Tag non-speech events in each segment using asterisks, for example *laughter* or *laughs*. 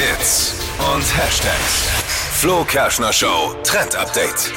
Hits und Hashtags. Flo Kerschner Show Trend Update.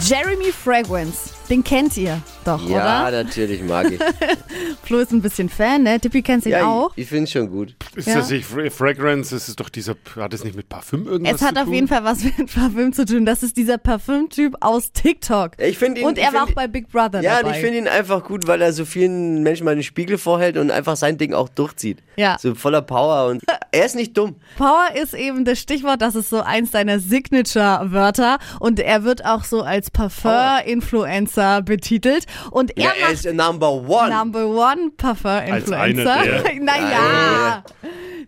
Jeremy Fragrance, den kennt ihr doch, Ja, oder? natürlich mag ich. *laughs* Flo ist ein bisschen Fan, ne? Tippi kennt ihn ja, auch. ich, ich finde es schon gut. Ist Ja. das nicht Fra- Fragrance? Das ist doch dieser. Hat das nicht mit Parfüm irgendwas Es hat zu auf tun? jeden Fall was *laughs* mit Parfüm zu tun. Das ist dieser Parfümtyp aus TikTok. Ich finde ihn. Und ich er war find- auch bei Big Brother Ja, und dabei. ich finde ihn einfach gut, weil er so vielen Menschen mal den Spiegel vorhält und einfach sein Ding auch durchzieht. Ja. So voller Power und *laughs* er ist nicht dumm. Power ist eben das Stichwort, das ist so eins seiner Signature-Wörter und er wird auch so als Parfum-Influencer betitelt und er Ja, er ist Number One. Number One Als einer Parfum-Influencer. der- *laughs* naja.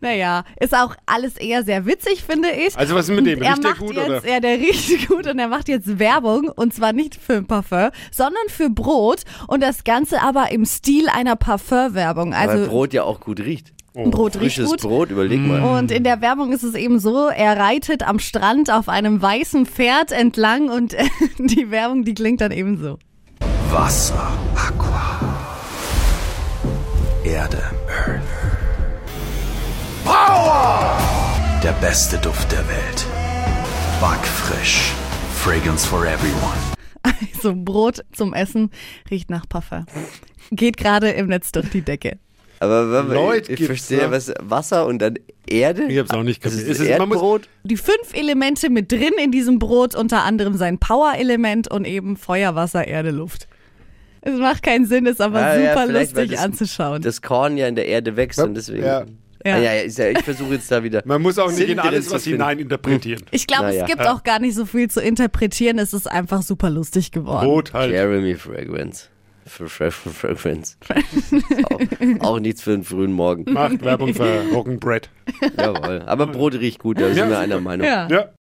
Naja, ist auch alles eher sehr witzig, finde ich. Also was ist mit dem? Er Riecht der macht gut, jetzt, oder? Ja, der *laughs* riecht gut und er macht jetzt Werbung und zwar nicht für ein Parfum, sondern für Brot und das Ganze aber im Stil einer Parfum-Werbung. weil Also Brot ja auch gut riecht. Brot riecht Frisches gut. Brot, überleg mal. Und in der Werbung ist es eben so, er reitet am Strand auf einem weißen Pferd entlang und *laughs* die Werbung, die klingt dann eben so. Wasser, Aqua. Erde, Earth. Power! Der beste Duft der Welt. Backfrisch. Fragrance for everyone. Also Brot zum Essen riecht nach Parfum. Geht gerade im Netz durch die Decke. Aber Leute ich gibt's, verstehe, ne? was Wasser und dann Erde. Ich hab's auch nicht kapiert. ist Es ist- muss- Erdbrot. Die fünf Elemente mit drin in diesem Brot, unter anderem sein Power-Element und eben Feuer, Wasser, Erde, Luft. Es macht keinen Sinn, ist aber ja, super weil lustig das- anzuschauen. Das Korn ja in der Erde wächst und deswegen. Ja. Ja. Ah, ja, ja, ja, ich versuche jetzt da wieder. Man muss auch nicht in alles was hinein interpretieren. ich glaube, Naja. es gibt auch gar nicht so viel zu interpretieren. Es ist einfach super lustig geworden. Brot halt. Jeremy Fragrance. Fra- Fra- Fra- Fragrance. auch, auch nichts für einen frühen Morgen. Macht Werbung für *laughs* Roggenbread. Jawohl. Aber Brot riecht gut, da sind wir einer Meinung. Ja. Ja.